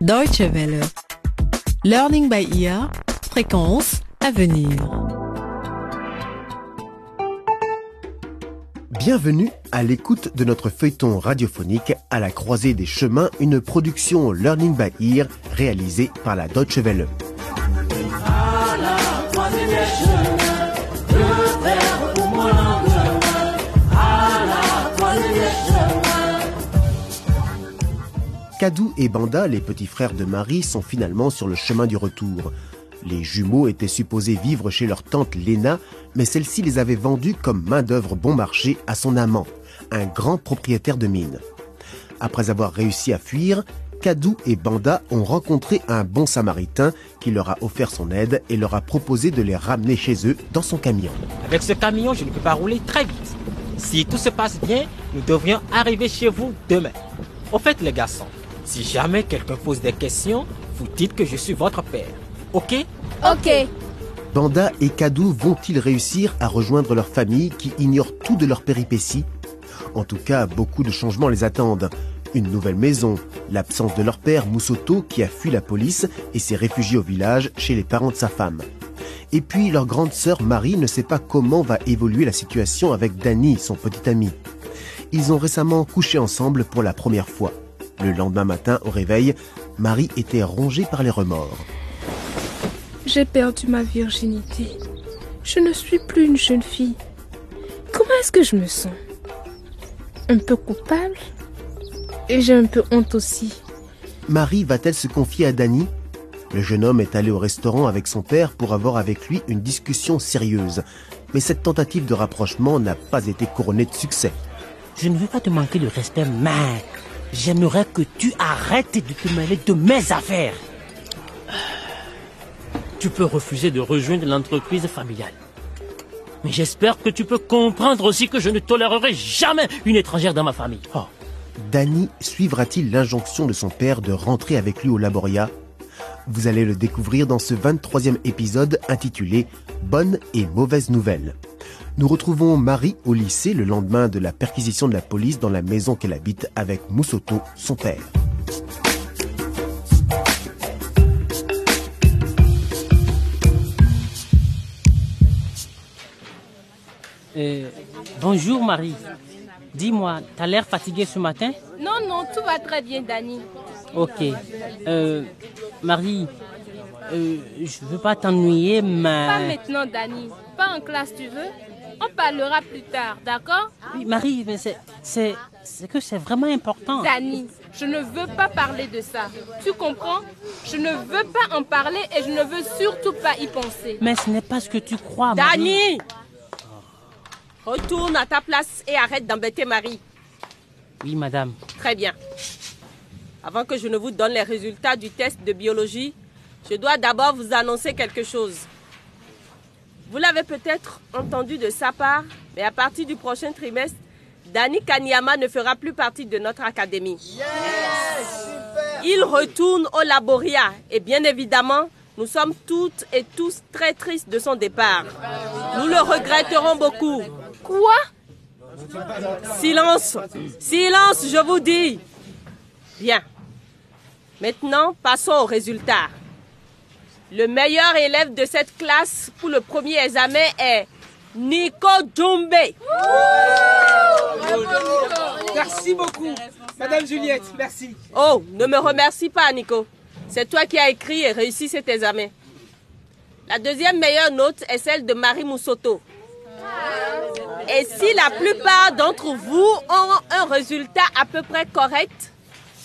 Deutsche Welle. Learning by ear. Fréquence à venir. Bienvenue à l'écoute de notre feuilleton radiophonique à la croisée des chemins, une production Learning by Ear réalisée par la Deutsche Welle. Kadou et Banda, les petits frères de Marie, sont finalement sur le chemin du retour. Les jumeaux étaient supposés vivre chez leur tante Léna, mais celle-ci les avait vendus comme main-d'œuvre bon marché à son amant, un grand propriétaire de mine. Après avoir réussi à fuir, Kadou et Banda ont rencontré un bon samaritain qui leur a offert son aide et leur a proposé de les ramener chez eux dans son camion. Avec ce camion, je ne peux pas rouler très vite. Si tout se passe bien, nous devrions arriver chez vous demain. Au fait, les garçons, si jamais quelqu'un pose des questions, vous dites que je suis votre père. Ok? Ok. Banda et Kadou vont-ils réussir à rejoindre leur famille qui ignore tout de leurs péripéties? En tout cas, beaucoup de changements les attendent. Une nouvelle maison, l'absence de leur père Moussoto qui a fui la police et s'est réfugié au village chez les parents de sa femme. Et puis leur grande sœur Marie ne sait pas comment va évoluer la situation avec Danny, son petit ami. Ils ont récemment couché ensemble pour la première fois. Le lendemain matin, au réveil, Marie était rongée par les remords. J'ai perdu ma virginité. Je ne suis plus une jeune fille. Comment est-ce que je me sens? Un peu coupable? Et j'ai un peu honte aussi. Marie va-t-elle se confier à Danny Le jeune homme est allé au restaurant avec son père pour avoir avec lui une discussion sérieuse. Mais cette tentative de rapprochement n'a pas été couronnée de succès. Je ne veux pas te manquer de respect, mais j'aimerais que tu arrêtes de te mêler de mes affaires. Tu peux refuser de rejoindre l'entreprise familiale. Mais j'espère que tu peux comprendre aussi que je ne tolérerai jamais une étrangère dans ma famille. Oh. Danny suivra-t-il l'injonction de son père de rentrer avec lui au laboria? Vous allez le découvrir dans ce 23e épisode intitulé Bonne et mauvaise nouvelle. Nous retrouvons Marie au lycée le lendemain de la perquisition de la police dans la maison qu'elle habite avec Moussoto, son père. Euh, bonjour Marie. Dis-moi, t'as l'air fatiguée ce matin? Non, non, tout va très bien, Dani. Ok. Euh, Marie, euh, je veux pas t'ennuyer, mais... Pas maintenant, Dani. Pas en classe, tu veux? On parlera plus tard, d'accord? Oui, Marie, mais c'est, c'est, c'est que c'est vraiment important. Dani, je ne veux pas parler de ça. Tu comprends? Je ne veux pas en parler et je ne veux surtout pas y penser. Mais ce n'est pas ce que tu crois, Marie. Dani Retourne à ta place et arrête d'embêter Marie. Oui, madame. Très bien. Avant que je ne vous donne les résultats du test de biologie, je dois d'abord vous annoncer quelque chose. Vous l'avez peut-être entendu de sa part, mais à partir du prochain trimestre, Dani Kanyama ne fera plus partie de notre académie. Il retourne au laboria et bien évidemment, nous sommes toutes et tous très tristes de son départ. Nous le regretterons beaucoup. Quoi? Silence Silence, je vous dis Bien. Maintenant, passons aux résultats. Le meilleur élève de cette classe pour le premier examen est Nico Djumbe. Merci beaucoup, Madame Juliette, merci. Oh, ne me remercie pas, Nico. C'est toi qui as écrit et réussi cet examen. La deuxième meilleure note est celle de Marie Moussoto. Et si la plupart d'entre vous ont un résultat à peu près correct,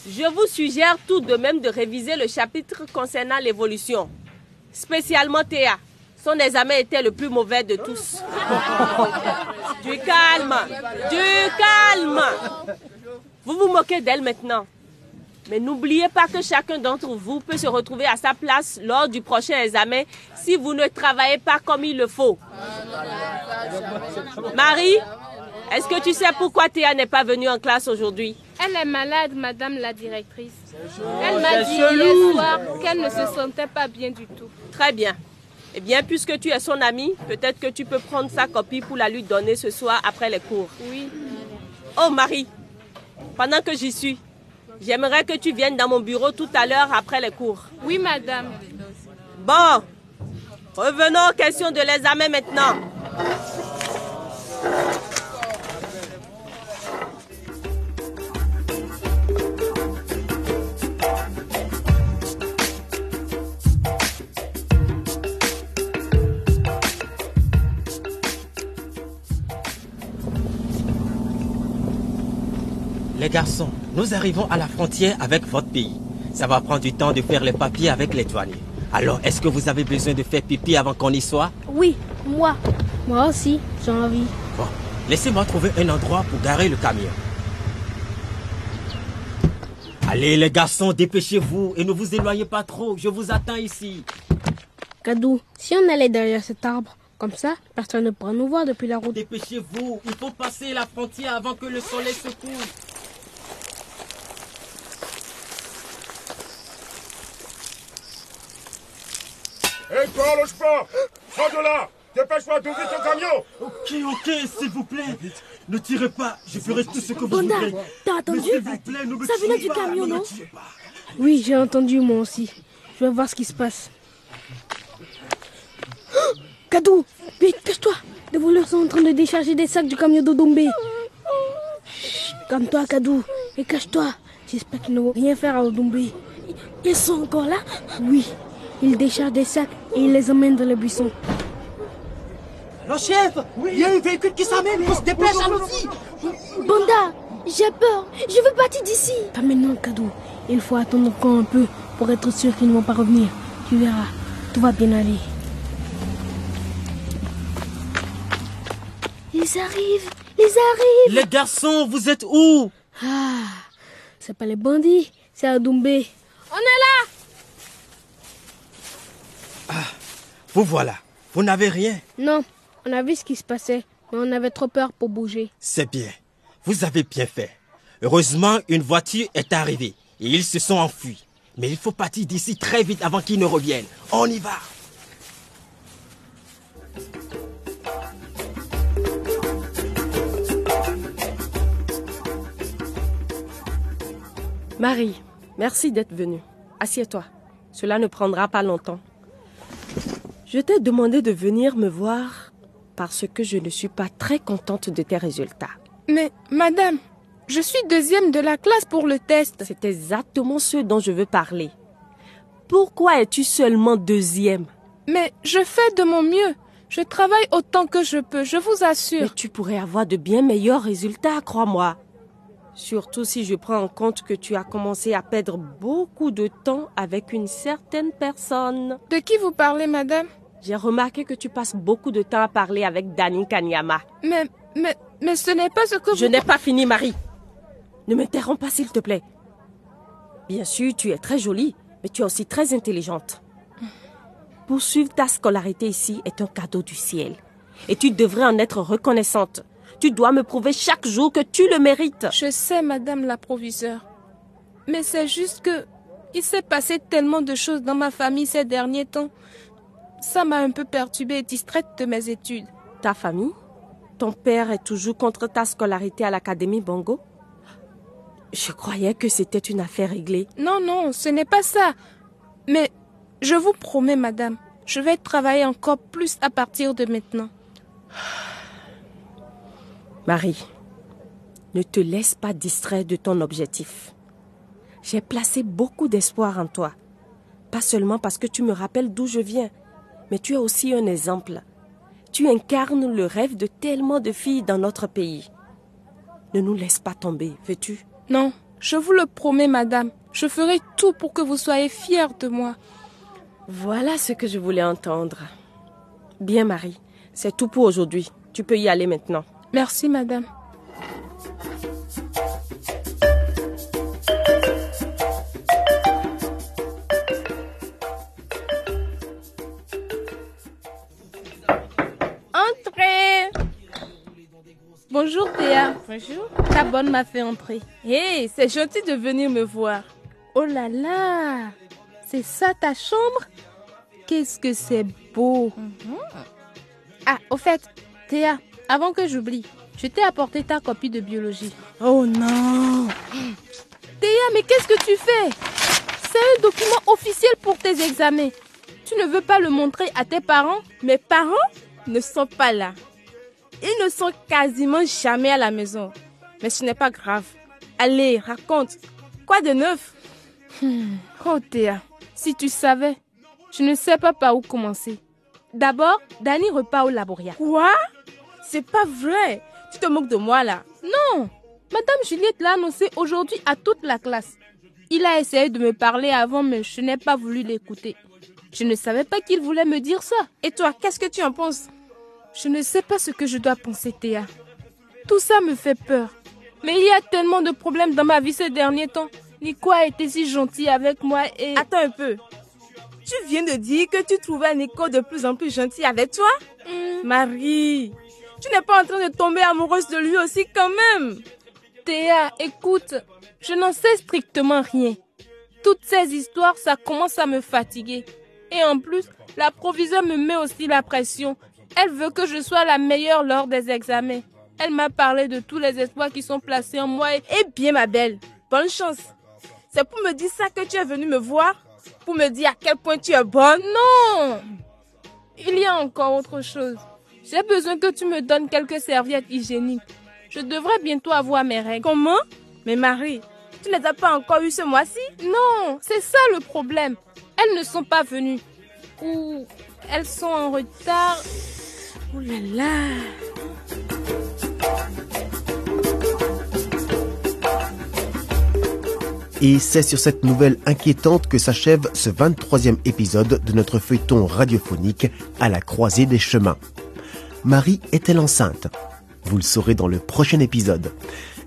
je vous suggère tout de même de réviser le chapitre concernant l'évolution. Spécialement Théa. Son examen était le plus mauvais de tous. du calme, du calme. Vous vous moquez d'elle maintenant. Mais n'oubliez pas que chacun d'entre vous peut se retrouver à sa place lors du prochain examen si vous ne travaillez pas comme il le faut. Marie, est-ce que tu sais pourquoi Théa n'est pas venue en classe aujourd'hui? Elle est malade, madame la directrice. Elle m'a dit hier soir qu'elle ne se sentait pas bien du tout. Très bien. Eh bien, puisque tu es son amie, peut-être que tu peux prendre sa copie pour la lui donner ce soir après les cours. Oui. Oh Marie, pendant que j'y suis, J'aimerais que tu viennes dans mon bureau tout à l'heure après les cours. Oui, madame. Bon, revenons aux questions de l'examen maintenant. Les garçons, nous arrivons à la frontière avec votre pays. Ça va prendre du temps de faire les papiers avec les douaniers. Alors, est-ce que vous avez besoin de faire pipi avant qu'on y soit? Oui, moi. Moi aussi, j'ai envie. Bon, laissez-moi trouver un endroit pour garer le camion. Allez les garçons, dépêchez-vous et ne vous éloignez pas trop, je vous attends ici. Kadou, si on allait derrière cet arbre, comme ça, personne ne pourra nous voir depuis la route. Dépêchez-vous, il faut passer la frontière avant que le soleil se couche. Sors de là Dépêche-toi d'ouvrir ton camion Ok, ok, s'il vous plaît. Ne tirez pas, je ferai tout ce que vous Bonda, voudrez. t'as entendu s'il vous plaît, ne me Ça venait du pas, camion, non. Oui, j'ai entendu moi aussi. Je vais voir ce qui se passe. Oh, Kadou, vite, cache-toi. Les voleurs sont en train de décharger des sacs du camion d'Odombe. Calme-toi, Kadou, et cache-toi. J'espère qu'ils ne vont rien faire à Odombe. Ils sont encore là? Oui. Ils déchargent des sacs et ils les emmènent dans les buissons. Le chef Il y a un véhicule qui s'amène, il faut se dépêcher, allons-y Banda, j'ai peur. Je veux partir d'ici. Pas maintenant, Kadou. Il faut attendre encore un peu pour être sûr qu'ils ne vont pas revenir. Tu verras, tout va bien aller. Ils arrivent, ils arrivent. Les garçons, vous êtes où? Ah, c'est pas les bandits, c'est Adoumbé. On est là Vous voilà, vous n'avez rien. Non, on a vu ce qui se passait, mais on avait trop peur pour bouger. C'est bien, vous avez bien fait. Heureusement, une voiture est arrivée et ils se sont enfuis. Mais il faut partir d'ici très vite avant qu'ils ne reviennent. On y va Marie, merci d'être venue. Assieds-toi. Cela ne prendra pas longtemps. Je t'ai demandé de venir me voir parce que je ne suis pas très contente de tes résultats. Mais, madame, je suis deuxième de la classe pour le test. C'est exactement ce dont je veux parler. Pourquoi es-tu seulement deuxième? Mais je fais de mon mieux. Je travaille autant que je peux, je vous Mais assure. tu pourrais avoir de bien meilleurs résultats, crois-moi. Surtout si je prends en compte que tu as commencé à perdre beaucoup de temps avec une certaine personne. De qui vous parlez, madame? J'ai remarqué que tu passes beaucoup de temps à parler avec Dani Kanyama. Mais, mais, mais ce n'est pas ce que Je vous... n'ai pas fini, Marie. Ne m'interromps pas, s'il te plaît. Bien sûr, tu es très jolie, mais tu es aussi très intelligente. Poursuivre ta scolarité ici est un cadeau du ciel. Et tu devrais en être reconnaissante. Tu dois me prouver chaque jour que tu le mérites. Je sais, madame la proviseure. Mais c'est juste que il s'est passé tellement de choses dans ma famille ces derniers temps. Ça m'a un peu perturbée et distraite de mes études. Ta famille? Ton père est toujours contre ta scolarité à l'Académie Bongo? Je croyais que c'était une affaire réglée. Non, non, ce n'est pas ça. Mais je vous promets, madame, je vais travailler encore plus à partir de maintenant. Marie, ne te laisse pas distraire de ton objectif. J'ai placé beaucoup d'espoir en toi. Pas seulement parce que tu me rappelles d'où je viens, mais tu es aussi un exemple. Tu incarnes le rêve de tellement de filles dans notre pays. Ne nous laisse pas tomber, veux-tu? Non, je vous le promets, madame. Je ferai tout pour que vous soyez fière de moi. Voilà ce que je voulais entendre. Bien, Marie, c'est tout pour aujourd'hui. Tu peux y aller maintenant. Merci, madame. Entrez Bonjour Théa. Bonjour. Ta bonne m'a fait entrer. Hé, c'est gentil de venir me voir. Oh là là C'est ça ta chambre? Qu'est-ce que c'est beau Ah, au fait, Théa, avant que j'oublie, je t'ai apporté ta copie de biologie. Oh non Théa, mais qu'est-ce que tu fais? C'est un document officiel pour tes examens. Tu ne veux pas le montrer à tes parents? Mes parents ne sont pas là. Ils ne sont quasiment jamais à la maison. Mais ce n'est pas grave. Allez, raconte. Quoi de neuf? Hmm. Oh Théa, si tu savais, je ne sais pas par où commencer. D'abord, Danny repart au laboria. Quoi? C'est pas vrai. Tu te moques de moi là. Non. Madame Juliette l'a annoncé aujourd'hui à toute la classe. Il a essayé de me parler avant, mais je n'ai pas voulu l'écouter. Je ne savais pas qu'il voulait me dire ça. Et toi, qu'est-ce que tu en penses? Je ne sais pas ce que je dois penser, Théa. Tout ça me fait peur. Mais il y a tellement de problèmes dans ma vie ces derniers temps. Nico a été si gentil avec moi et... Attends un peu. Tu viens de dire que tu trouvais Nico de plus en plus gentil avec toi? Hmm. Marie, tu n'es pas en train de tomber amoureuse de lui aussi quand même Théa, écoute, je n'en sais strictement rien. Toutes ces histoires, ça commence à me fatiguer. Et en plus, la proviseure me met aussi la pression. Elle veut que je sois la meilleure lors des examens. Elle m'a parlé de tous les espoirs qui sont placés en moi. Et... Eh bien, ma belle, bonne chance. C'est pour me dire ça que tu es venue me voir Pour me dire à quel point tu es bonne Non Il y a encore autre chose. J'ai besoin que tu me donnes quelques serviettes hygiéniques. Je devrais bientôt avoir mes règles. Comment? Mais Marie, tu ne les as pas encore eues ce mois-ci? Non, c'est ça le problème. Elles ne sont pas venues. Ou elles sont en retard. Oh là là Et c'est sur cette nouvelle inquiétante que s'achève ce 23e épisode de notre feuilleton radiophonique à la croisée des chemins. Marie est-elle enceinte? Vous le saurez dans le prochain épisode.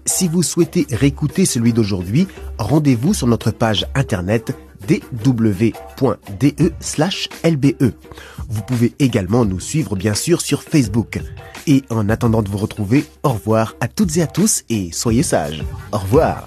Si vous souhaitez réécouter celui d'aujourd'hui, rendez-vous sur notre page internet dw.de/lbe. Vous pouvez également nous suivre bien sûr sur Facebook. Et en attendant de vous retrouver, au revoir à toutes et à tous et soyez sages. Au revoir.